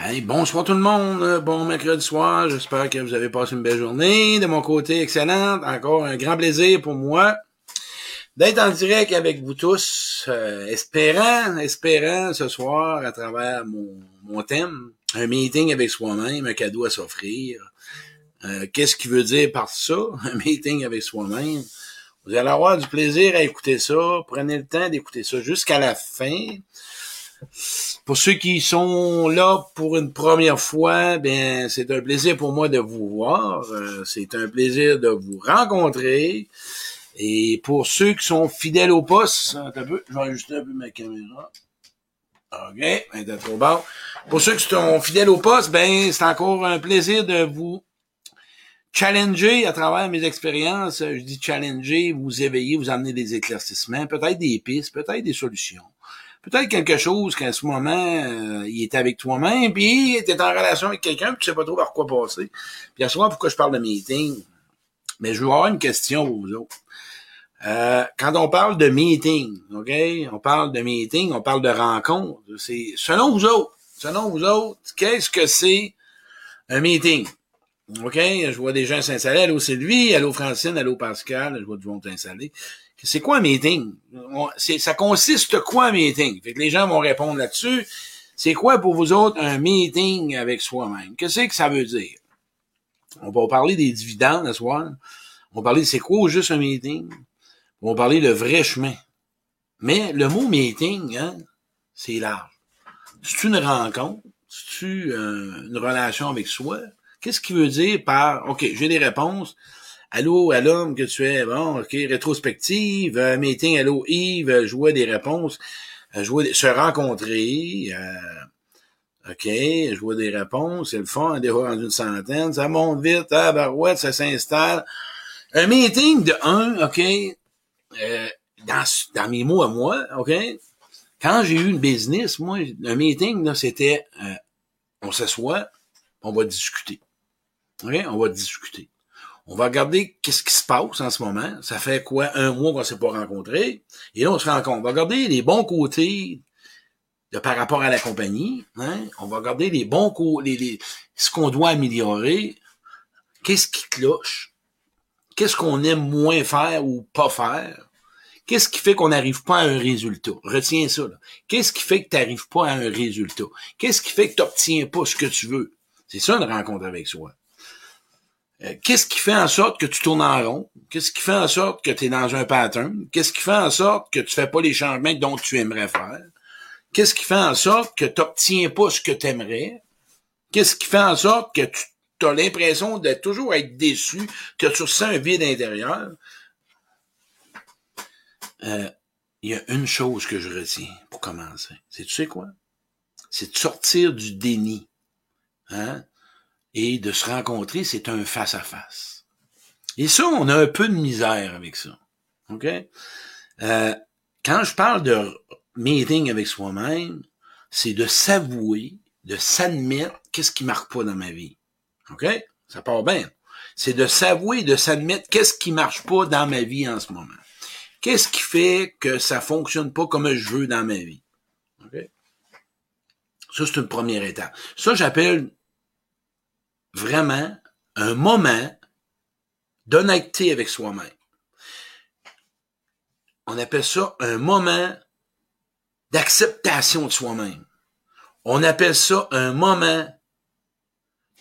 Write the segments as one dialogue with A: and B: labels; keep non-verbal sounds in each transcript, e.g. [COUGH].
A: Hey, bonsoir tout le monde, bon mercredi soir, j'espère que vous avez passé une belle journée. De mon côté, excellente, encore un grand plaisir pour moi d'être en direct avec vous tous, euh, espérant, espérant ce soir à travers mon, mon thème, un meeting avec soi-même, un cadeau à s'offrir. Euh, Qu'est-ce qu'il veut dire par ça, [LAUGHS] un meeting avec soi-même? Vous allez avoir du plaisir à écouter ça. Prenez le temps d'écouter ça jusqu'à la fin. Pour ceux qui sont là pour une première fois, ben c'est un plaisir pour moi de vous voir. Euh, c'est un plaisir de vous rencontrer. Et pour ceux qui sont fidèles au poste, un peu, je vais ajuster un peu ma caméra. OK, ben, trop bas. Pour ceux qui sont fidèles au poste, ben c'est encore un plaisir de vous challenger à travers mes expériences. Je dis challenger, vous éveiller, vous amener des éclaircissements, peut-être des pistes, peut-être des solutions peut-être quelque chose qu'à ce moment, euh, il était avec toi-même, puis il était en relation avec quelqu'un, puis tu sais pas trop par quoi passer. Puis à ce moment, pourquoi je parle de meeting? Mais je veux avoir une question aux autres. Euh, quand on parle de meeting, OK? On parle de meeting, on parle de rencontre. C'est selon vous autres, selon vous autres, qu'est-ce que c'est un meeting? OK? Je vois des gens s'installer. Allô Sylvie, allô Francine, allô Pascal, je vois du monde s'installer c'est quoi un meeting? ça consiste quoi un meeting? Fait que les gens vont répondre là-dessus. C'est quoi pour vous autres un meeting avec soi-même? Qu'est-ce que ça veut dire? On va parler des dividendes ce soir. On va parler de c'est quoi juste un meeting? On va parler de vrai chemin. Mais le mot meeting, hein, c'est large. C'est une rencontre? C'est euh, une relation avec soi? Qu'est-ce qu'il veut dire par OK, j'ai des réponses. Allô à l'homme que tu es, bon, ok, rétrospective, euh, meeting, allô Yves, euh, jouer des réponses, euh, jouer, se rencontrer, euh, ok, jouer des réponses, c'est le fun, des fois en une centaine, ça monte vite, ah, barouette, ça s'installe. Un meeting de un, ok, dans, dans mes mots à moi, ok, quand j'ai eu une business, moi, un meeting, là, c'était, on s'assoit, on va discuter. OK? On va discuter. On va regarder qu'est-ce qui se passe en ce moment. Ça fait quoi un mois qu'on s'est pas rencontré. Et là, on se rencontre. On va regarder les bons côtés par rapport à la compagnie. Hein? On va regarder les bons côtés, les, ce qu'on doit améliorer. Qu'est-ce qui cloche? Qu'est-ce qu'on aime moins faire ou pas faire? Qu'est-ce qui fait qu'on n'arrive pas à un résultat? Retiens ça. Qu'est-ce qui fait que tu n'arrives pas à un résultat? Qu'est-ce qui fait que tu n'obtiens pas ce que tu veux? C'est ça une rencontre avec soi. Euh, qu'est-ce qui fait en sorte que tu tournes en rond? Qu'est-ce qui fait en sorte que tu es dans un pattern? Qu'est-ce qui fait en sorte que tu fais pas les changements dont tu aimerais faire? Qu'est-ce qui fait en sorte que tu n'obtiens pas ce que tu aimerais? Qu'est-ce qui fait en sorte que tu as l'impression de toujours être déçu, que tu ressens un vide intérieur? Euh, il y a une chose que je retiens pour commencer. C'est tu sais quoi? C'est de sortir du déni. Hein? Et de se rencontrer, c'est un face-à-face. Et ça, on a un peu de misère avec ça. OK? Euh, quand je parle de meeting avec soi-même, c'est de s'avouer, de s'admettre qu'est-ce qui marche pas dans ma vie. OK? Ça part bien. C'est de s'avouer, de s'admettre qu'est-ce qui marche pas dans ma vie en ce moment. Qu'est-ce qui fait que ça fonctionne pas comme je veux dans ma vie? OK? Ça, c'est une première étape. Ça, j'appelle vraiment un moment d'honnêteté avec soi-même. On appelle ça un moment d'acceptation de soi-même. On appelle ça un moment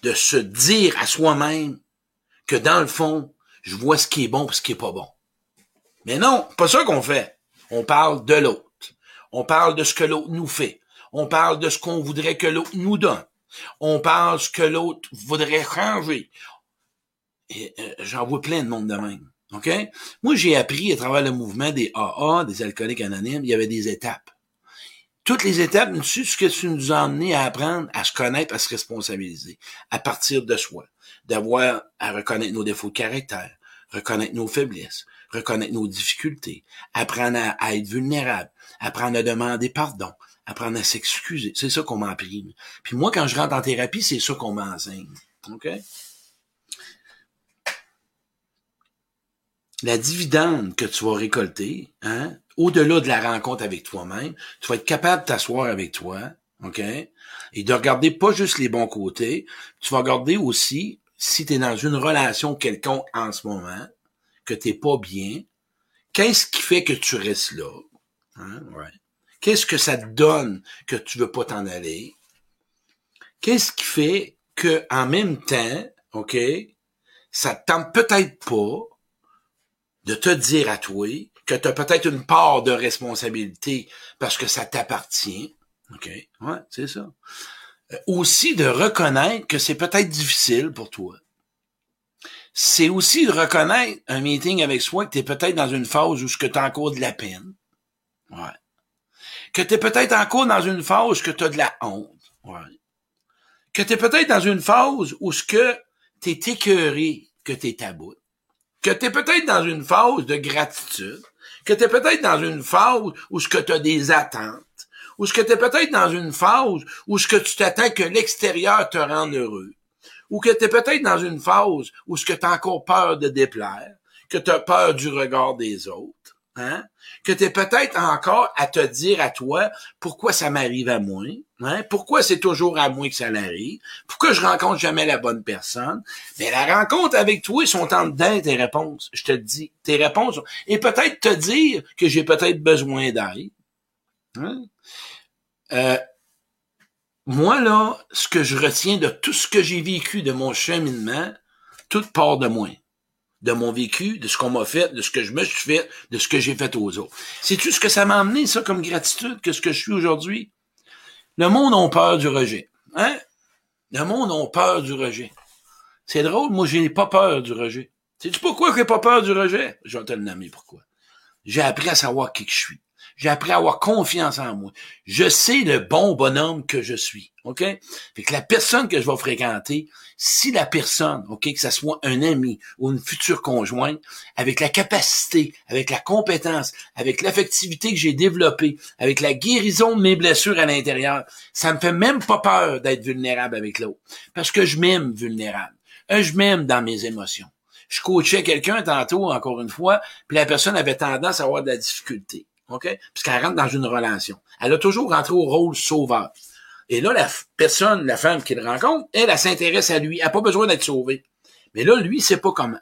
A: de se dire à soi-même que dans le fond, je vois ce qui est bon et ce qui est pas bon. Mais non, pas ça qu'on fait. On parle de l'autre. On parle de ce que l'autre nous fait. On parle de ce qu'on voudrait que l'autre nous donne. On pense que l'autre voudrait changer. Euh, j'en vois plein de monde de même. OK? Moi, j'ai appris à travers le mouvement des AA, des alcooliques anonymes, il y avait des étapes. Toutes les étapes, c'est ce que tu nous as amené à apprendre à se connaître, à se responsabiliser, à partir de soi, d'avoir à reconnaître nos défauts de caractère, reconnaître nos faiblesses, reconnaître nos difficultés, apprendre à, à être vulnérable, apprendre à demander pardon, apprendre à s'excuser. C'est ça qu'on m'apprend. Puis moi, quand je rentre en thérapie, c'est ça qu'on m'enseigne. OK? La dividende que tu vas récolter, hein, au-delà de la rencontre avec toi-même, tu vas être capable de t'asseoir avec toi, OK? Et de regarder pas juste les bons côtés, tu vas regarder aussi si tu es dans une relation quelconque en ce moment, que t'es pas bien, qu'est-ce qui fait que tu restes là? Hein? Ouais. Qu'est-ce que ça te donne que tu veux pas t'en aller? Qu'est-ce qui fait que, en même temps, OK, ça te tente peut-être pas de te dire à toi que tu as peut-être une part de responsabilité parce que ça t'appartient. OK? Ouais, c'est ça. Euh, aussi de reconnaître que c'est peut-être difficile pour toi. C'est aussi de reconnaître un meeting avec soi que tu es peut-être dans une phase où ce que tu as encore de la peine. Ouais. Que tu es peut-être encore dans une phase que tu as de la honte. Que tu es peut-être dans une phase où ce que tu es écœuré que tu es à bout. Que tu es peut-être dans une phase de gratitude. Que tu es peut-être dans une phase où ce que tu as des attentes ou ce que tu es peut-être dans une phase où ce tu t'attends que l'extérieur te rende heureux, ou que tu es peut-être dans une phase où ce que tu as encore peur de déplaire, que tu as peur du regard des autres, hein? que tu es peut-être encore à te dire à toi pourquoi ça m'arrive à moi, hein? pourquoi c'est toujours à moi que ça l'arrive, pourquoi je rencontre jamais la bonne personne. Mais la rencontre avec toi, ils sont en dedans tes réponses. Je te dis, tes réponses. Et peut-être te dire que j'ai peut-être besoin d'aide. Hein? Euh, moi, là, ce que je retiens de tout ce que j'ai vécu de mon cheminement, tout part de moi. De mon vécu, de ce qu'on m'a fait, de ce que je me suis fait, de ce que j'ai fait aux autres. C'est-tu ce que ça m'a amené, ça, comme gratitude, que ce que je suis aujourd'hui? Le monde a peur du rejet. Hein? Le monde a peur du rejet. C'est drôle, moi, j'ai pas peur du rejet. Sais-tu pourquoi j'ai pas peur du rejet? Je vais te le nommer pourquoi. J'ai appris à savoir qui je suis. J'ai appris à avoir confiance en moi. Je sais le bon bonhomme que je suis. OK? Fait que la personne que je vais fréquenter, si la personne, OK, que ce soit un ami ou une future conjointe, avec la capacité, avec la compétence, avec l'affectivité que j'ai développée, avec la guérison de mes blessures à l'intérieur, ça me fait même pas peur d'être vulnérable avec l'autre. Parce que je m'aime vulnérable. je m'aime dans mes émotions. Je coachais quelqu'un tantôt, encore une fois, puis la personne avait tendance à avoir de la difficulté. OK? Puisqu'elle rentre dans une relation. Elle a toujours rentré au rôle sauveur. Et là, la personne, la femme qu'il rencontre, elle, elle, s'intéresse à lui. Elle n'a pas besoin d'être sauvée. Mais là, lui, sait pas comment.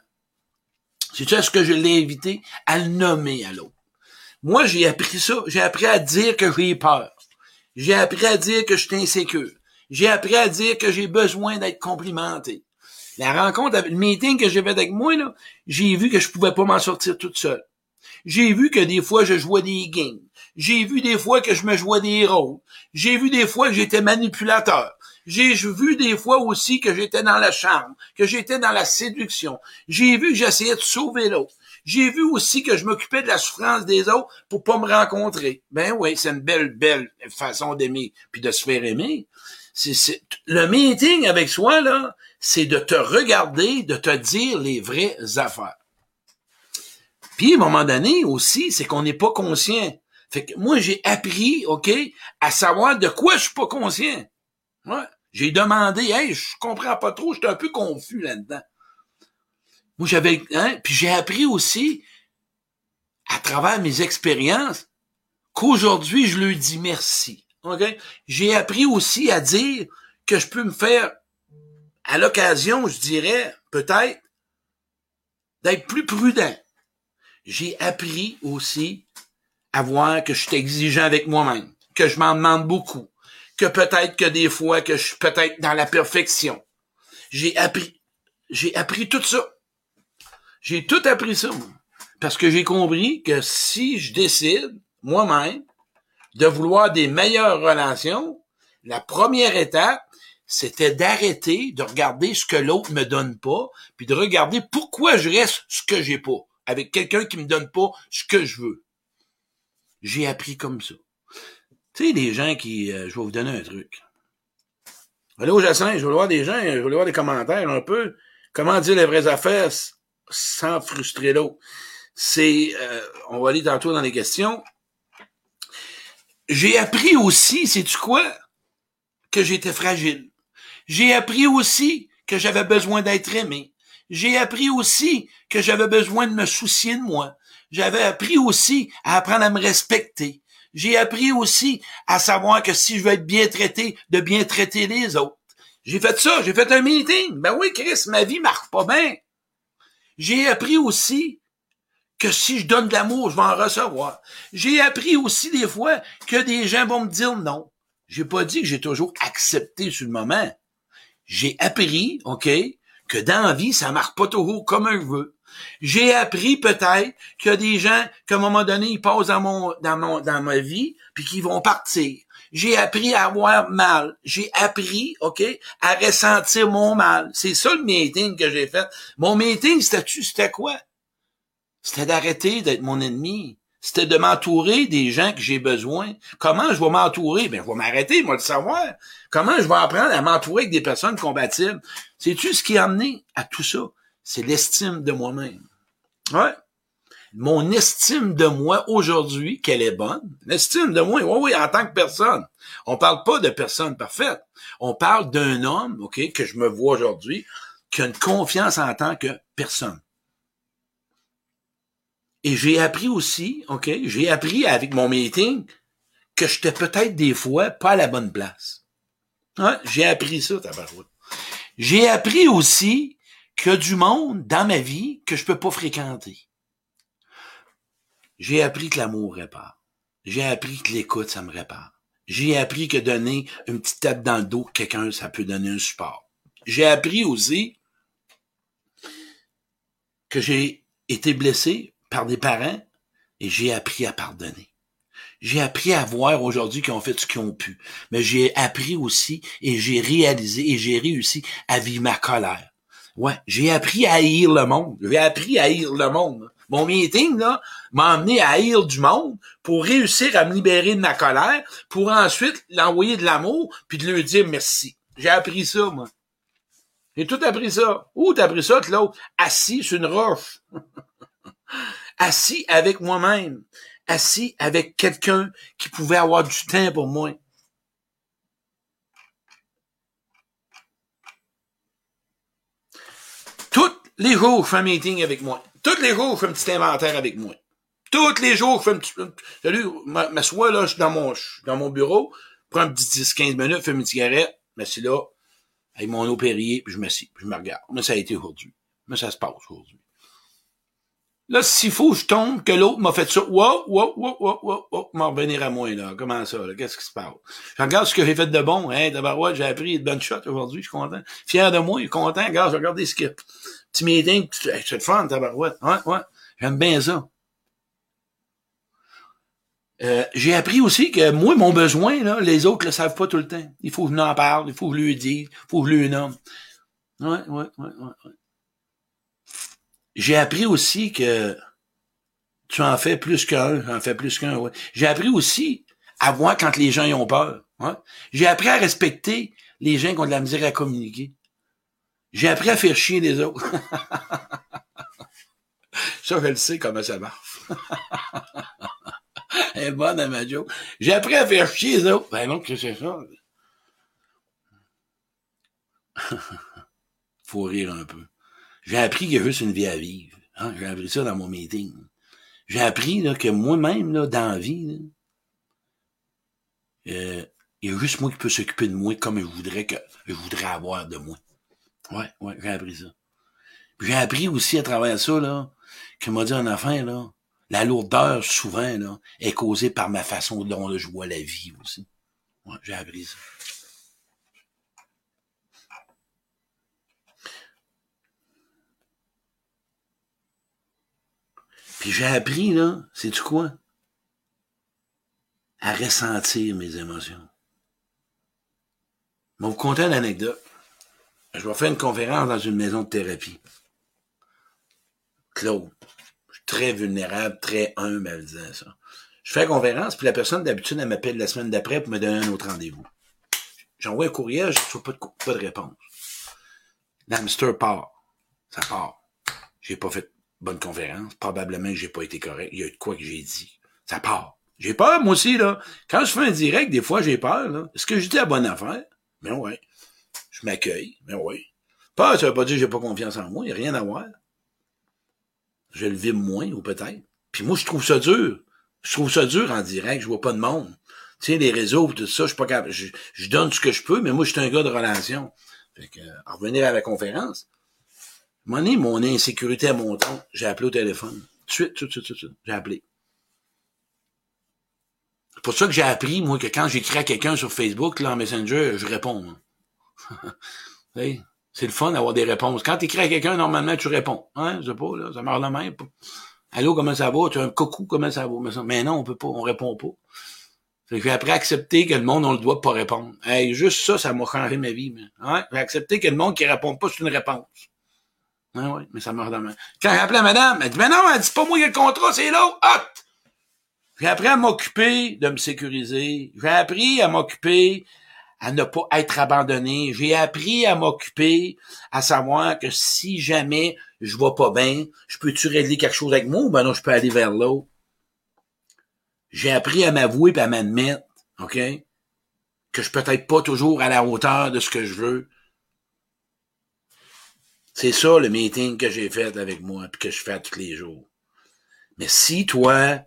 A: C'est ça ce que je l'ai invité à le nommer à l'autre? Moi, j'ai appris ça. J'ai appris à dire que j'ai peur. J'ai appris à dire que je suis insécure. J'ai appris à dire que j'ai besoin d'être complimenté. La rencontre, le meeting que j'ai avec moi, là, j'ai vu que je pouvais pas m'en sortir toute seule. J'ai vu que des fois, je jouais des games. J'ai vu des fois que je me jouais des rôles. J'ai vu des fois que j'étais manipulateur. J'ai vu des fois aussi que j'étais dans la charme, que j'étais dans la séduction. J'ai vu que j'essayais de sauver l'autre. J'ai vu aussi que je m'occupais de la souffrance des autres pour pas me rencontrer. Ben oui, c'est une belle, belle façon d'aimer puis de se faire aimer. C'est, le meeting avec soi, là, c'est de te regarder, de te dire les vraies affaires. Puis, à un moment donné aussi, c'est qu'on n'est pas conscient. Fait que moi, j'ai appris, OK, à savoir de quoi je suis pas conscient. J'ai demandé, hey, je comprends pas trop, j'étais un peu confus là-dedans. Moi, j'avais, hein, puis j'ai appris aussi, à travers mes expériences, qu'aujourd'hui, je lui dis merci. OK? J'ai appris aussi à dire que je peux me faire, à l'occasion, je dirais, peut-être, d'être plus prudent j'ai appris aussi à voir que je suis exigeant avec moi-même, que je m'en demande beaucoup, que peut-être que des fois que je suis peut-être dans la perfection. J'ai appris, j'ai appris tout ça. J'ai tout appris ça. Parce que j'ai compris que si je décide, moi-même, de vouloir des meilleures relations, la première étape, c'était d'arrêter de regarder ce que l'autre me donne pas, puis de regarder pourquoi je reste ce que j'ai pas avec quelqu'un qui me donne pas ce que je veux. J'ai appris comme ça. Tu sais, des gens qui... Euh, je vais vous donner un truc. Au Jacin, je vais voir des gens, je vais voir des commentaires un peu. Comment dire les vraies affaires sans frustrer l'autre? C'est... Euh, on va aller tantôt dans les questions. J'ai appris aussi, sais-tu quoi? Que j'étais fragile. J'ai appris aussi que j'avais besoin d'être aimé. J'ai appris aussi que j'avais besoin de me soucier de moi. J'avais appris aussi à apprendre à me respecter. J'ai appris aussi à savoir que si je veux être bien traité, de bien traiter les autres. J'ai fait ça, j'ai fait un meeting. Ben oui, Chris, ma vie marche pas bien. J'ai appris aussi que si je donne de l'amour, je vais en recevoir. J'ai appris aussi des fois que des gens vont me dire non. J'ai pas dit que j'ai toujours accepté sur le moment. J'ai appris, OK, que dans la vie, ça marche pas toujours comme je veux. J'ai appris peut-être qu'il y a des gens qu'à un moment donné, ils passent dans mon, dans mon, dans ma vie, puis qu'ils vont partir. J'ai appris à avoir mal. J'ai appris, OK, à ressentir mon mal. C'est ça le meeting que j'ai fait. Mon meeting, c'était quoi? C'était d'arrêter d'être mon ennemi. C'était de m'entourer des gens que j'ai besoin. Comment je vais m'entourer? Ben, je vais m'arrêter, moi, de savoir. Comment je vais apprendre à m'entourer avec des personnes compatibles? C'est-tu ce qui a amené à tout ça? C'est l'estime de moi-même. Ouais. Mon estime de moi aujourd'hui, qu'elle est bonne. L'estime de moi, oui, oui, en tant que personne. On parle pas de personne parfaite. On parle d'un homme, OK, que je me vois aujourd'hui, qui a une confiance en tant que personne. Et j'ai appris aussi, OK, j'ai appris avec mon meeting que j'étais peut-être des fois pas à la bonne place. Ouais, j'ai appris ça, tabarouette. J'ai appris aussi qu'il y a du monde dans ma vie que je peux pas fréquenter. J'ai appris que l'amour répare. J'ai appris que l'écoute, ça me répare. J'ai appris que donner une petite tête dans le dos, quelqu'un, ça peut donner un support. J'ai appris aussi que j'ai été blessé par des parents et j'ai appris à pardonner. J'ai appris à voir aujourd'hui qu'ils ont fait ce qu'ils ont pu. Mais j'ai appris aussi et j'ai réalisé et j'ai réussi à vivre ma colère. Ouais, j'ai appris à haïr le monde. J'ai appris à haïr le monde. Mon meeting, là, m'a amené à haïr du monde pour réussir à me libérer de ma colère, pour ensuite l'envoyer de l'amour, puis de lui dire merci. J'ai appris ça, moi. J'ai tout appris ça. Où t'as appris ça, Claude? Assis sur une roche. [LAUGHS] Assis avec moi-même. Assis avec quelqu'un qui pouvait avoir du temps pour moi. les jours, je fais un meeting avec moi. Tous les jours, je fais un petit inventaire avec moi. Tous les jours, je fais un petit... Salut, m'assois là, je suis dans mon, dans mon bureau, prends un petit 10-15 minutes, fais une cigarette, m'assis là, avec mon eau puis je m'assis, puis je me regarde. Mais ça a été aujourd'hui. Mais ça se passe aujourd'hui. Là, s'il faut, je tombe, que l'autre m'a fait ça. Wow, wow, wow, wow, wow, wow, m'en revenir à moi, là. Comment ça, là? Qu'est-ce qui se passe? Je regarde ce que j'ai fait de bon, hein. D'abord, j'ai appris de bonnes shots aujourd'hui, je suis content. Fier de moi, content. Regarde, je regarde ce que, petit meeting, c'est le fun, tabarouette. Ouais, ouais. J'aime bien ça. Euh, j'ai appris aussi que moi, mon besoin, là, les autres le savent pas tout le temps. Il faut que je en parle, il faut que je lui dise, il faut que je lui nomme. Ouais, ouais, ouais, ouais, ouais. J'ai appris aussi que tu en fais plus qu'un, j'en fais plus qu'un, ouais. J'ai appris aussi à voir quand les gens y ont peur. Ouais. J'ai appris à respecter les gens qui ont de la misère à communiquer. J'ai appris à faire chier les autres. [LAUGHS] ça, je le sais comment ça marche. [LAUGHS] Elle est bonne joke. J'ai appris à faire chier les autres. Ben non, que c'est ça? [LAUGHS] Faut rire un peu. J'ai appris qu'il y a juste une vie à vivre. Hein? J'ai appris ça dans mon meeting. J'ai appris que moi-même, là, dans la vie, euh, il y a juste moi qui peux s'occuper de moi comme je voudrais que je voudrais avoir de moi. Ouais, ouais, j'ai appris ça. J'ai appris aussi à travers ça, là, que m'a dit un enfant, là, la lourdeur, souvent, là, est causée par ma façon dont je vois la vie aussi. Ouais, j'ai appris ça. J'ai appris, là, c'est tu quoi? À ressentir mes émotions. Je vais vous conter une anecdote je vais faire une conférence dans une maison de thérapie. Claude. Je suis très vulnérable, très humble en disant ça. Je fais la conférence, puis la personne d'habitude, elle m'appelle la semaine d'après pour me donner un autre rendez-vous. J'envoie un courriel, je ne de, pas de réponse. L'hamster part. Ça part. J'ai pas fait bonne conférence. Probablement que j'ai pas été correct. Il y a de quoi que j'ai dit. Ça part. J'ai peur, moi aussi, là. Quand je fais un direct, des fois, j'ai peur, là. Est-ce que je dis la bonne affaire? Mais ouais je m'accueille, mais oui. Pas, ça veut pas dire que j'ai pas confiance en moi, il n'y a rien à voir. Je le vis moins, ou peut-être. Puis moi, je trouve ça dur. Je trouve ça dur en direct, je vois pas de monde. Tu les réseaux, tout ça, je suis pas capable. Je, donne ce que je peux, mais moi, je suis un gars de relation. Fait que, à revenir à la conférence, mon, mon insécurité à mon temps, j'ai appelé au téléphone. Tout de suite, suite, suite, j'ai appelé. C'est pour ça que j'ai appris, moi, que quand j'écris à quelqu'un sur Facebook, là, en Messenger, je réponds. [LAUGHS] c'est le fun d'avoir des réponses. Quand tu écris à quelqu'un, normalement, tu réponds. Hein? Je sais pas, là, ça marche la même. Allô, comment ça va? Tu as un coucou, comment ça va? Mais non, on peut pas, on répond pas. Fait que j'ai appris à accepter que le monde, on le doit pas répondre. Hey, juste ça, ça m'a changé ma vie. Mais, hein? J'ai accepté que le monde qui répond pas, c'est une réponse. Ah oui, mais ça marche la main. Quand j'ai appelé madame, elle dit, mais non, elle dit pas moi qui le contrat, c'est l'autre. Hot! J'ai appris à m'occuper de me sécuriser. J'ai appris à m'occuper à ne pas être abandonné. J'ai appris à m'occuper à savoir que si jamais je vois pas bien, je peux-tu régler quelque chose avec moi ou ben non, je peux aller vers l'autre? J'ai appris à m'avouer et à m'admettre, OK? Que je peux être pas toujours à la hauteur de ce que je veux. C'est ça le meeting que j'ai fait avec moi puis que je fais tous les jours. Mais si toi,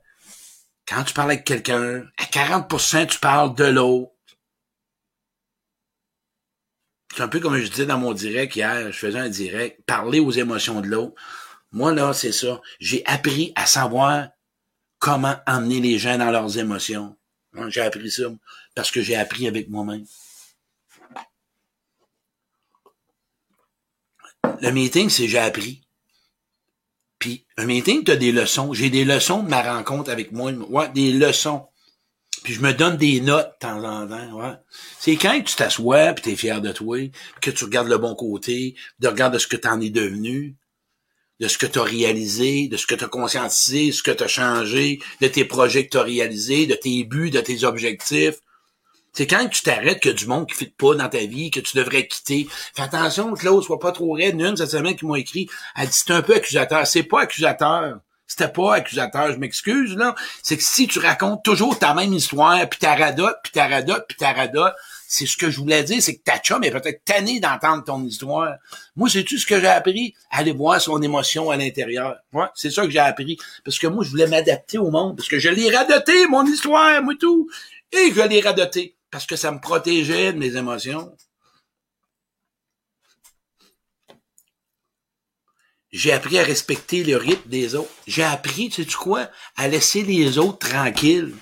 A: quand tu parles avec quelqu'un, à 40%, tu parles de l'autre. C'est un peu comme je disais dans mon direct hier, je faisais un direct, parler aux émotions de l'autre. Moi, là, c'est ça. J'ai appris à savoir comment emmener les gens dans leurs émotions. J'ai appris ça parce que j'ai appris avec moi-même. Le meeting, c'est j'ai appris. Puis un meeting, tu as des leçons. J'ai des leçons de ma rencontre avec moi. Ouais, des leçons. Puis je me donne des notes de temps en temps. Ouais. C'est quand tu t'assois, puis tu es fier de toi, que tu regardes le bon côté, de regarder ce que tu en es devenu, de ce que tu as réalisé, de ce que tu as conscientisé, ce que tu as changé, de tes projets que tu as réalisés, de tes buts, de tes objectifs. C'est quand tu t'arrêtes que du monde qui fit pas dans ta vie, que tu devrais quitter. Fais attention, Claude, sois pas trop raide. Une, cette semaine qui m'a écrit, elle dit, c'est un peu accusateur. C'est pas accusateur. C'était pas accusateur, je m'excuse, là. C'est que si tu racontes toujours ta même histoire, puis ta radote, puis ta puis ta c'est ce que je voulais dire, c'est que ta chum est peut-être tannée d'entendre ton histoire. Moi, c'est tu ce que j'ai appris? Aller voir son émotion à l'intérieur. Ouais, c'est ça que j'ai appris. Parce que moi, je voulais m'adapter au monde. Parce que je l'ai radoté, mon histoire, moi tout. Et je l'ai radoté parce que ça me protégeait de mes émotions. J'ai appris à respecter le rythme des autres. J'ai appris, tu sais quoi, à laisser les autres tranquilles.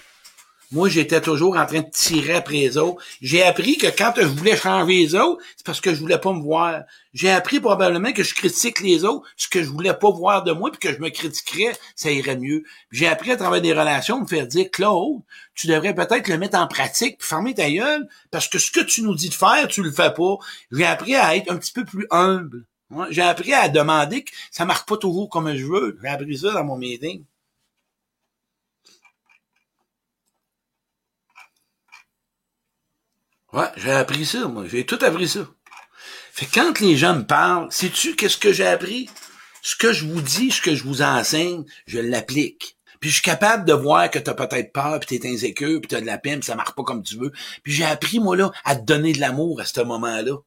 A: Moi, j'étais toujours en train de tirer après les autres. J'ai appris que quand je voulais changer les autres, c'est parce que je voulais pas me voir. J'ai appris probablement que je critique les autres, ce que je voulais pas voir de moi, puis que je me critiquerais, ça irait mieux. J'ai appris à travers des relations, me faire dire, Claude, tu devrais peut-être le mettre en pratique, puis fermer ta gueule, parce que ce que tu nous dis de faire, tu le fais pas. J'ai appris à être un petit peu plus humble. J'ai appris à demander que ça marche pas toujours comme je veux. J'ai appris ça dans mon meeting. Ouais, j'ai appris ça, moi. J'ai tout appris ça. Fait que quand les gens me parlent, sais-tu qu'est-ce que j'ai appris? Ce que je vous dis, ce que je vous enseigne, je l'applique. Puis je suis capable de voir que t'as peut-être peur, puis t'es insécure, puis t'as de la peine, puis ça marche pas comme tu veux. Puis j'ai appris, moi, là, à te donner de l'amour à ce moment-là.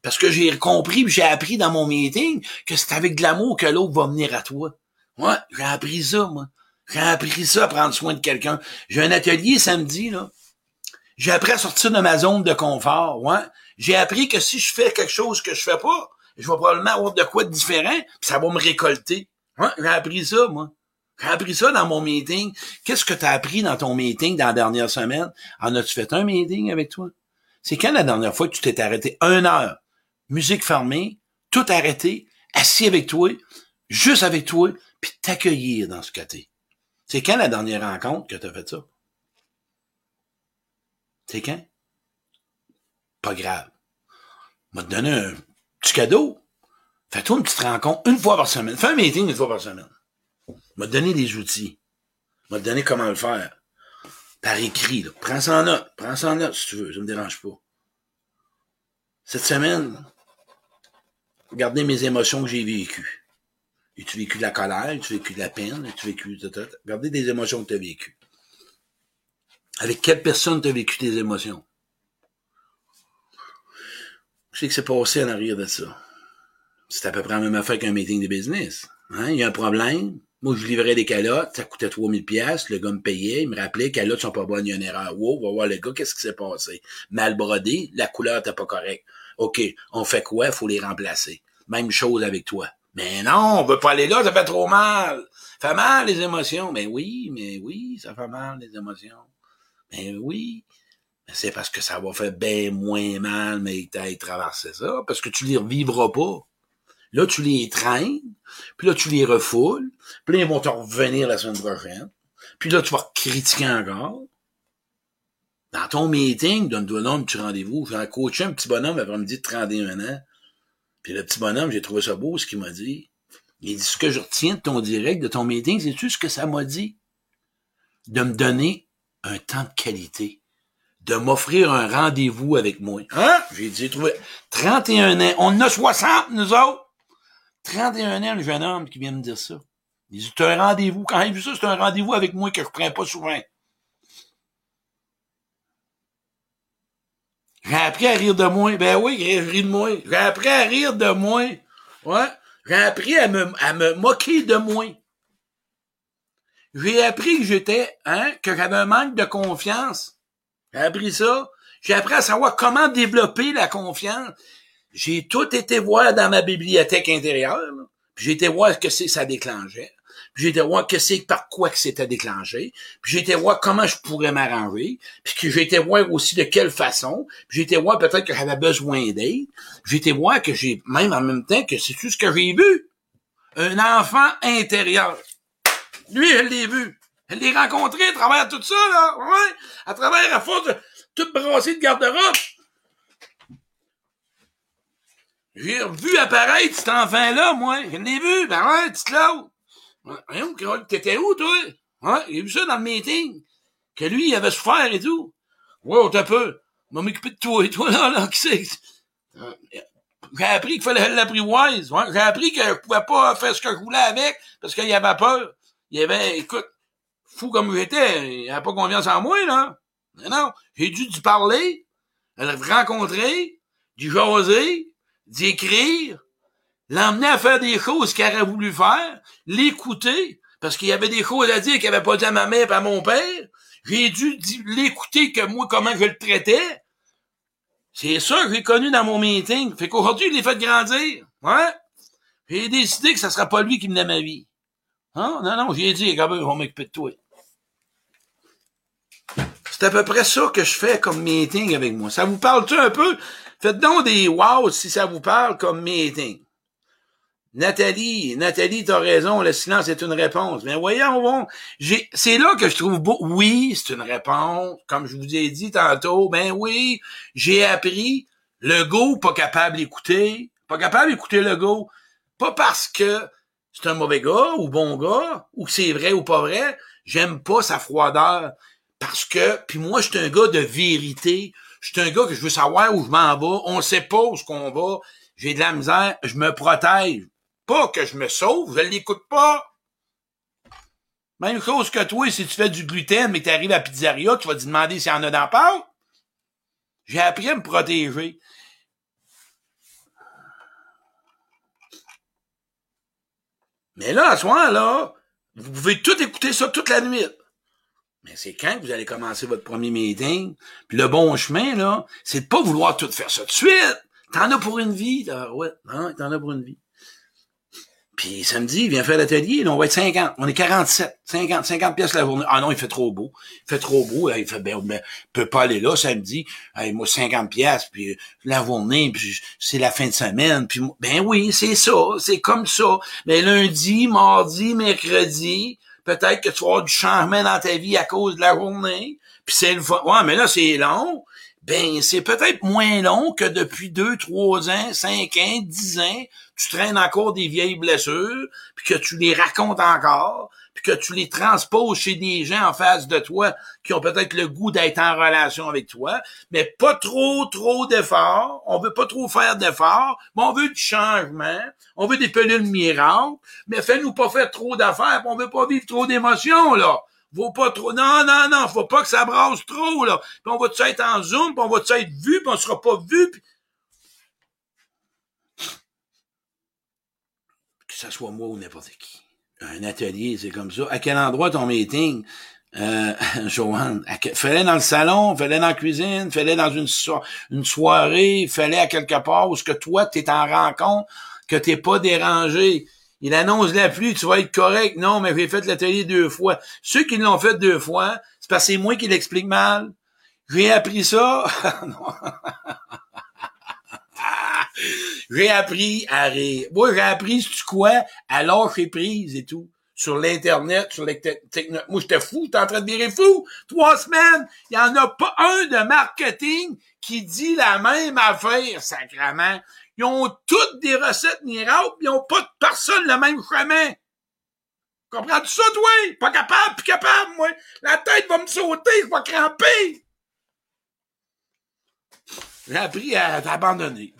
A: Parce que j'ai compris, puis j'ai appris dans mon meeting que c'est avec de l'amour que l'autre va venir à toi. Ouais, j'ai appris ça, moi. J'ai appris ça à prendre soin de quelqu'un. J'ai un atelier samedi, là. J'ai appris à sortir de ma zone de confort, ouais. J'ai appris que si je fais quelque chose que je fais pas, je vais probablement avoir de quoi de différent, puis ça va me récolter. Ouais, j'ai appris ça, moi. J'ai appris ça dans mon meeting. Qu'est-ce que tu as appris dans ton meeting dans la dernière semaine? En as-tu fait un meeting avec toi? C'est quand la dernière fois que tu t'es arrêté? Une heure, musique fermée, tout arrêté, assis avec toi, juste avec toi, puis t'accueillir dans ce côté. C'est quand la dernière rencontre que tu as fait ça? C'est quand? Pas grave. M'a donné un petit cadeau. Fais-toi une petite rencontre une fois par semaine. Fais un meeting une fois par semaine. M'a donné des outils. M'a donné comment le faire. Par écrit, là. Prends ça en note. Prends ça en note si tu veux. Ça me dérange pas. Cette semaine, regardez mes émotions que j'ai vécues. As-tu vécu de la colère? As-tu vécu de la peine? As-tu vécu... Regardez des émotions que tu as vécues. Avec quelle personne tu as vécu tes émotions? Je sais que c'est passé en arrière de ça. C'est à peu près la même affaire qu'un meeting de business. Hein? Il y a un problème, Moi, je livrais des calottes, ça coûtait 3000 pièces. Le gars me payait, il me rappelait, calottes sont pas bonnes, il y a une erreur. Wow, va voir le gars, qu'est-ce qui s'est passé? Mal brodé, la couleur était pas correcte. OK, on fait quoi? Faut les remplacer. Même chose avec toi. Mais non, on veut pas aller là, ça fait trop mal. Ça fait mal, les émotions. Mais oui, mais oui, ça fait mal, les émotions. Mais oui. C'est parce que ça va faire bien moins mal, mais t'as traversé ça, parce que tu les revivras pas. Là, tu les traînes, puis là, tu les refoules, puis là, ils vont te revenir la semaine prochaine. Puis là, tu vas critiquer encore. Dans ton meeting, donne-toi un petit rendez-vous. J'ai coaché un petit bonhomme après-midi de 31 ans. Puis le petit bonhomme, j'ai trouvé ça beau, ce qu'il m'a dit. Il dit, ce que je retiens de ton direct, de ton meeting, c'est-tu ce que ça m'a dit? De me donner un temps de qualité. De m'offrir un rendez-vous avec moi. Hein? J'ai dit, trouvé 31 ans. On en a 60, nous autres. 31 ans, le jeune homme qui vient me dire ça. Il dit, c'est un rendez-vous. Quand il vu ça, c'est un rendez-vous avec moi que je prends pas souvent. J'ai appris à rire de moi. Ben oui, j'ai ri de moi. J'ai appris à rire de moi. Ouais. J'ai appris à me, à me moquer de moi. J'ai appris que j'étais, hein, que j'avais un manque de confiance. J'ai appris ça. J'ai appris à savoir comment développer la confiance. J'ai tout été voir dans ma bibliothèque intérieure. J'ai été voir ce que c'est ça déclenchait. J'ai été voir que c'est par quoi que c'était déclenché. J'ai été voir comment je pourrais m'arranger. Puis j'ai été voir aussi de quelle façon. J'ai été voir peut-être que j'avais besoin d'aide. J'ai été voir que j'ai, même en même temps, que c'est tout ce que j'ai vu. Un enfant intérieur. Lui, je l'ai vu. Je l'ai rencontré à travers tout ça, là. À travers la force de toute brassée de garde-robe. J'ai vu apparaître cet enfant-là, moi. Je l'ai vu. Ben ouais, petite Claude. Ouais, t'étais où, toi? Ouais, j'ai vu ça dans le meeting. Que lui, il avait souffert et tout. Ouais, t'as peu. M'a m'occuper de toi et toi, là, là, qui c'est? J'ai appris qu'il fallait l'apprivoise. Ouais, j'ai appris que je pouvais pas faire ce que je voulais avec parce qu'il avait peur. Il avait, écoute, fou comme j'étais, il avait pas confiance en moi, là. Mais non, j'ai dû lui parler, le rencontrer, d'y jaser, d'y écrire, l'emmener à faire des choses qu'il aurait voulu faire, l'écouter, parce qu'il y avait des choses à dire qu'il avait pas dit à ma mère et à mon père. J'ai dû l'écouter que moi, comment je le traitais. C'est ça que j'ai connu dans mon meeting. Fait qu'aujourd'hui, il est fait grandir. Ouais. J'ai décidé que ça sera pas lui qui menait ma vie. Hein? Non, non, j'ai dit, regarde, on m'occuper de toi. C'est à peu près ça que je fais comme meeting avec moi. Ça vous parle-tu un peu? Faites donc des wow si ça vous parle comme meeting. Nathalie, Nathalie, t'as raison, le silence est une réponse. Mais voyons, bon, c'est là que je trouve beau. Oui, c'est une réponse. Comme je vous ai dit tantôt, ben oui, j'ai appris le go pas capable d'écouter, pas capable d'écouter le go, pas parce que c'est un mauvais gars ou bon gars, ou que c'est vrai ou pas vrai. J'aime pas sa froideur. Parce que, puis moi, je suis un gars de vérité. Je suis un gars que je veux savoir où je m'en vais. On sait pas où ce qu'on va. J'ai de la misère. Je me protège. Pas que je me sauve, je l'écoute pas. Même chose que toi, si tu fais du gluten, mais tu arrives à la pizzeria, tu vas te demander s'il y en a dans la. J'ai appris à me protéger. Mais là, à ce moment-là, vous pouvez tout écouter ça toute la nuit. Mais c'est quand que vous allez commencer votre premier meeting? Puis le bon chemin, là, c'est de pas vouloir tout faire ça de suite. T'en as pour une vie, là. Ouais, hein, t'en as pour une vie. Puis samedi, il vient faire l'atelier, on va être 50. On est 47. 50, 50 pièces la journée. Ah non, il fait trop beau. Il fait trop beau. Il fait, ben, ben peut pas aller là samedi. moi, 50 pièces, puis la journée, puis c'est la fin de semaine. Puis, ben oui, c'est ça. C'est comme ça. Mais lundi, mardi, mercredi, peut-être que tu vas avoir du changement dans ta vie à cause de la journée. Puis c'est le Ouais, mais là, c'est long ben c'est peut-être moins long que depuis deux, trois ans, cinq ans, dix ans, tu traînes encore des vieilles blessures, puis que tu les racontes encore, puis que tu les transposes chez des gens en face de toi qui ont peut-être le goût d'être en relation avec toi, mais pas trop, trop d'efforts. On veut pas trop faire d'efforts, mais on veut du changement. On veut des pelules miracles, mais fais-nous pas faire trop d'affaires, on veut pas vivre trop d'émotions, là. Faut pas trop. Non, non, non, faut pas que ça brasse trop, là. Puis on va-tu être en zoom, puis on va-tu être vu, puis on sera pas vu, puis... Que ça soit moi ou n'importe qui. Un atelier, c'est comme ça. À quel endroit ton meeting? Euh, [LAUGHS] Joanne, fallait dans le salon, fallait dans la cuisine, fallait dans une, soirée, fallait à quelque part où ce que toi, t'es en rencontre, que t'es pas dérangé. Il annonce la pluie, tu vas être correct. Non, mais j'ai fait l'atelier deux fois. Ceux qui l'ont fait deux fois, c'est parce que c'est moi qui l'explique mal. J'ai appris ça. [LAUGHS] j'ai appris à rire. Moi, j'ai appris, tu quoi, à lâcher prise et tout sur l'Internet, sur les technologies. Moi, j'étais fou, j'étais en train de virer fou. Trois semaines, il n'y en a pas un de marketing qui dit la même affaire, sacrament. Ils ont toutes des recettes miracles, ils n'ont pas de personne le même chemin. Comprends-tu ça, toi? Pas capable, plus capable, moi. La tête va me sauter, je vais cramper. J'ai appris à, abandonner.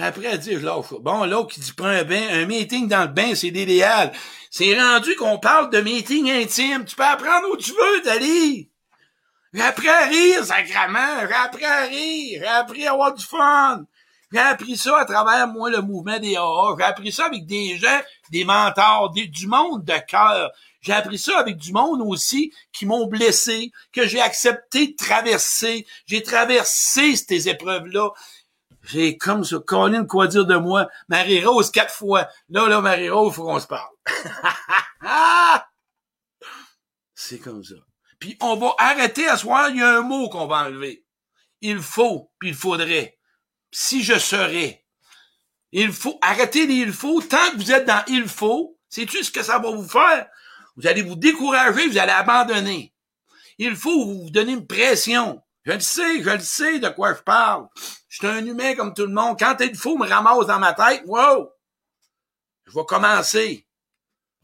A: À dire, lâche. Bon, l'autre qui dit, prends un bain, un meeting dans le bain, c'est l'idéal. C'est rendu qu'on parle de meeting intime. Tu peux apprendre où tu veux, Dali. J'ai appris à rire, sacrament. J'ai appris à rire. J'ai appris à avoir du fun. J'ai appris ça à travers, moi, le mouvement des AA. J'ai appris ça avec des gens, des mentors, du monde de cœur. J'ai appris ça avec du monde aussi qui m'ont blessé, que j'ai accepté de traverser. J'ai traversé ces épreuves-là. J'ai comme ça, Colin, quoi dire de moi? Marie-Rose, quatre fois. Là, là, Marie-Rose, faut qu'on se parle. [LAUGHS] C'est comme ça. Puis on va arrêter à soir, il y a un mot qu'on va enlever. Il faut, puis il faudrait si je serais. Il faut arrêter les il faut. Tant que vous êtes dans il faut, sais-tu ce que ça va vous faire? Vous allez vous décourager, vous allez abandonner. Il faut vous donner une pression. Je le sais, je le sais de quoi je parle. Je suis un humain comme tout le monde. Quand il faut me ramasse dans ma tête, wow! Je vais commencer.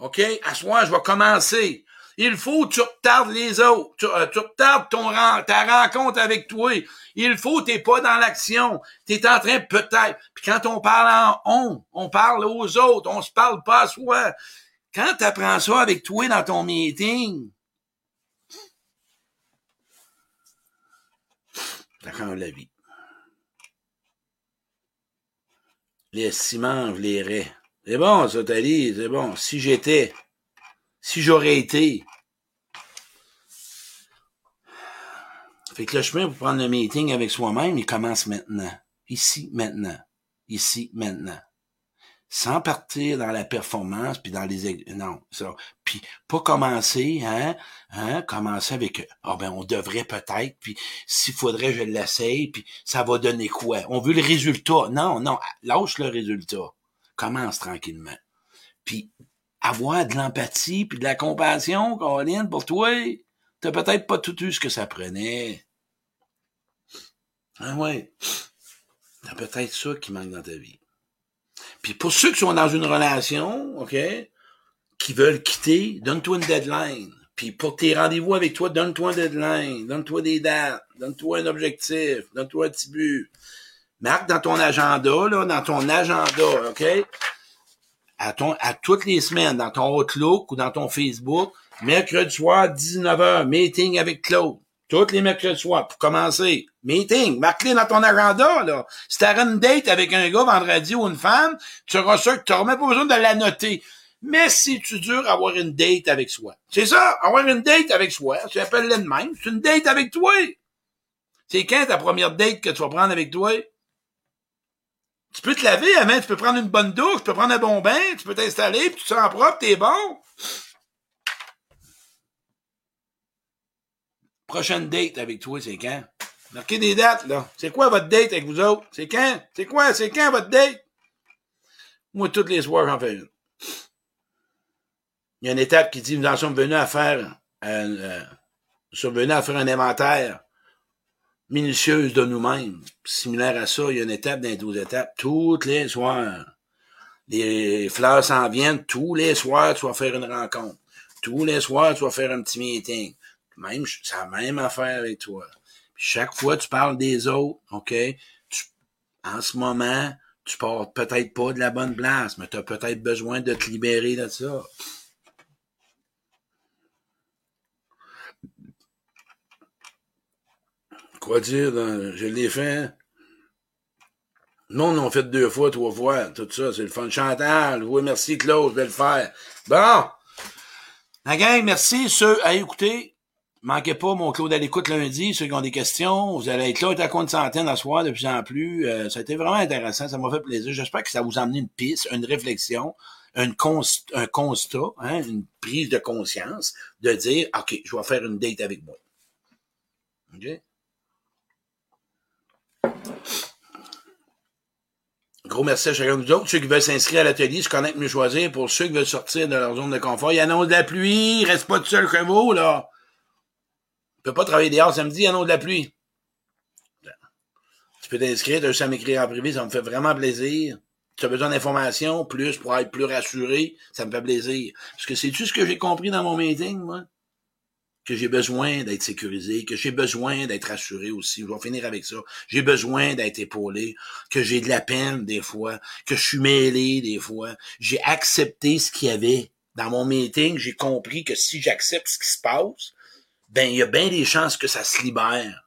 A: OK? À soir, je vais commencer. Il faut que tu retardes les autres. Tu, euh, retardes ton, ta rencontre avec toi. Il faut, t'es pas dans l'action. T'es en train peut-être. Puis quand on parle en on, on parle aux autres. On se parle pas à soi. Quand tu apprends ça avec toi dans ton meeting, ça change la vie. Les ciments, les raies. C'est bon, ça, dit, c'est bon. Si j'étais, si j'aurais été. Fait que le chemin pour prendre le meeting avec soi-même, il commence maintenant. Ici, maintenant. Ici, maintenant. Sans partir dans la performance, puis dans les... Non, ça. Puis pas commencer, hein, hein, commencer avec... Ah oh ben, on devrait peut-être, puis s'il faudrait, je l'essaye, puis ça va donner quoi? On veut le résultat. Non, non, lâche le résultat. Commence tranquillement. Puis avoir de l'empathie puis de la compassion, Caroline, pour toi. T'as peut-être pas tout eu ce que ça prenait. Ah ouais. T'as peut-être ça qui manque dans ta vie. Puis pour ceux qui sont dans une relation, OK, qui veulent quitter, donne-toi une deadline. Puis pour tes rendez-vous avec toi, donne-toi une deadline, donne-toi des dates, donne-toi un objectif, donne-toi un petit but. Marque dans ton agenda, là, dans ton agenda, OK? à, ton, à toutes les semaines dans ton Outlook ou dans ton Facebook, mercredi soir, 19h, meeting avec Claude. Toutes les mercredis soirs, pour commencer. Meeting, marque-les dans ton agenda, là. Si t'as une date avec un gars vendredi ou une femme, tu seras sûr que tu n'auras même pas besoin de la noter. Mais si tu dures avoir une date avec soi. C'est ça, avoir une date avec soi. Tu appelles le même. C'est une date avec toi. C'est quand ta première date que tu vas prendre avec toi? Tu peux te laver avant, tu peux prendre une bonne douche, tu peux prendre un bon bain, tu peux t'installer, puis tu te sens propre, t'es bon. Prochaine date avec toi, c'est quand? Marquez des dates, là. C'est quoi votre date avec vous autres? C'est quand? C'est quoi? C'est quand votre date? Moi, toutes les soirs, j'en fais une. Il y a une étape qui dit, nous en sommes venus à faire, euh, nous sommes venus à faire un inventaire minutieuse de nous-mêmes. Similaire à ça, il y a une étape dans les douze étapes. Toutes les soirs. Les fleurs s'en viennent. Tous les soirs, tu vas faire une rencontre. Tous les soirs, tu vas faire un petit meeting. Même, c'est la même affaire avec toi. Chaque fois, tu parles des autres, OK? en ce moment, tu portes peut-être pas de la bonne place, mais tu as peut-être besoin de te libérer de ça. Quoi dire? je l'ai fait. Le monde l'ont fait deux fois, trois fois, tout ça, c'est le fun. Chantal, oui, merci Claude, je vais le faire. Bon! La gang, merci ceux à écouter. Manquez pas mon Claude à l'écoute lundi, ceux qui ont des questions. Vous allez être là, à compte centaine à soir de plus en plus. Euh, ça a été vraiment intéressant, ça m'a fait plaisir. J'espère que ça vous a amené une piste, une réflexion, un constat, hein, une prise de conscience de dire, OK, je vais faire une date avec moi. OK? Gros merci à chacun de vous autres. Ceux qui veulent s'inscrire à l'atelier, je connais mieux choisir. Pour ceux qui veulent sortir de leur zone de confort, il y a de la pluie, reste pas tout seul chez vous, là. Peux pas travailler dehors samedi, il y a de la pluie. Tu peux t'inscrire, tu as m'écrire en privé, ça me fait vraiment plaisir. Tu as besoin d'informations, plus, pour être plus rassuré, ça me fait plaisir. Parce que c'est-tu ce que j'ai compris dans mon meeting, moi? que j'ai besoin d'être sécurisé, que j'ai besoin d'être rassuré aussi. Je vais finir avec ça. J'ai besoin d'être épaulé, que j'ai de la peine des fois, que je suis mêlé des fois. J'ai accepté ce qu'il y avait. Dans mon meeting, j'ai compris que si j'accepte ce qui se passe, ben il y a bien des chances que ça se libère.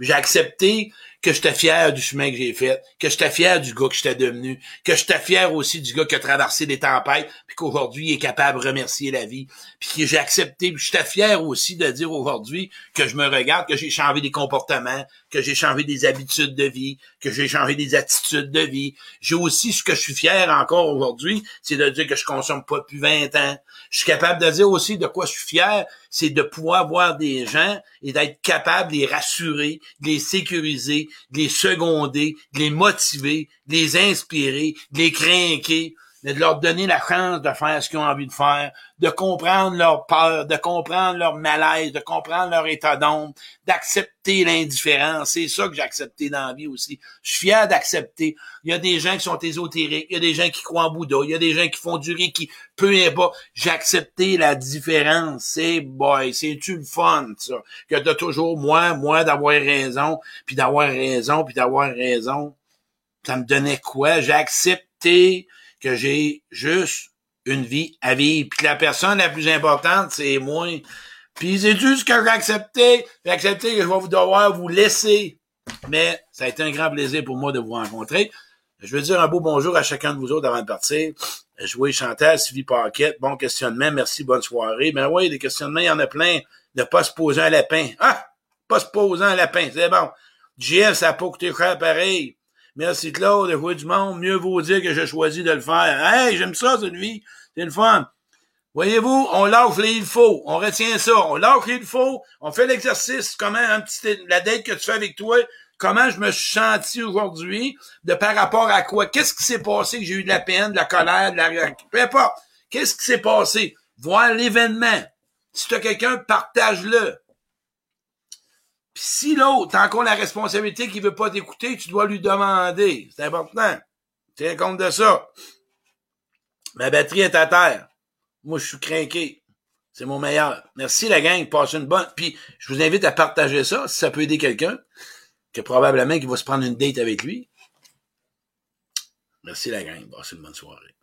A: J'ai accepté que j'étais fier du chemin que j'ai fait, que j'étais fier du gars que j'étais devenu, que j'étais fier aussi du gars qui a traversé des tempêtes, puis qu'aujourd'hui il est capable de remercier la vie, puis que j'ai accepté, puis j'étais fier aussi de dire aujourd'hui que je me regarde, que j'ai changé des comportements, que j'ai changé des habitudes de vie, que j'ai changé des attitudes de vie. J'ai aussi ce que je suis fier encore aujourd'hui, c'est de dire que je consomme pas depuis 20 ans. Je suis capable de dire aussi de quoi je suis fier, c'est de pouvoir voir des gens et d'être capable de les rassurer, de les sécuriser, de les seconder, de les motiver, de les inspirer, de les craquer, de leur donner la chance de faire ce qu'ils ont envie de faire, de comprendre leur peur, de comprendre leur malaise, de comprendre leur état d'ombre, d'accepter l'indifférence. C'est ça que j'ai accepté dans la vie aussi. Je suis fier d'accepter. Il y a des gens qui sont ésotériques, il y a des gens qui croient en Bouddha, il y a des gens qui font du qui peu importe. J'ai accepté la différence. C'est boy, c'est-tu le fun, ça? Que de toujours moi, moi d'avoir raison, puis d'avoir raison, puis d'avoir raison. Ça me donnait quoi? J'ai accepté que j'ai juste une vie à vivre. Puis la personne la plus importante, c'est moi. Puis c'est juste que j'ai accepté. J'ai accepté que je vais vous devoir vous laisser. Mais ça a été un grand plaisir pour moi de vous rencontrer. Je veux dire un beau bonjour à chacun de vous autres avant de partir. Jouer Chantal, Sylvie Paquette, bon questionnement, merci, bonne soirée. Ben oui, des questionnements, il y en a plein. De pas se poser un lapin. Ah! Pas se poser un lapin, c'est bon. JF, ça n'a pas coûté cher pareil. Merci Claude, jouer du monde, mieux vaut dire que j'ai choisi de le faire. Hey, j'aime ça, cette vie. C'est le fun. Voyez-vous, on lâche les il faut. On retient ça. On lâche les il faut. On fait l'exercice. Comment, un petit, la date que tu fais avec toi, comment je me suis senti aujourd'hui, de par rapport à quoi? Qu'est-ce qui s'est passé que j'ai eu de la peine, de la colère, de la, peu importe. Qu'est-ce qui s'est passé? Voir l'événement. Si tu as quelqu'un, partage-le. Si l'autre a la responsabilité qu'il veut pas t'écouter, tu dois lui demander. C'est important. Tiens compte de ça. Ma batterie est à terre. Moi, je suis craqué. C'est mon meilleur. Merci la gang. Passez une bonne. Puis je vous invite à partager ça si ça peut aider quelqu'un que probablement qu'il va se prendre une date avec lui. Merci la gang. Passez une bonne soirée.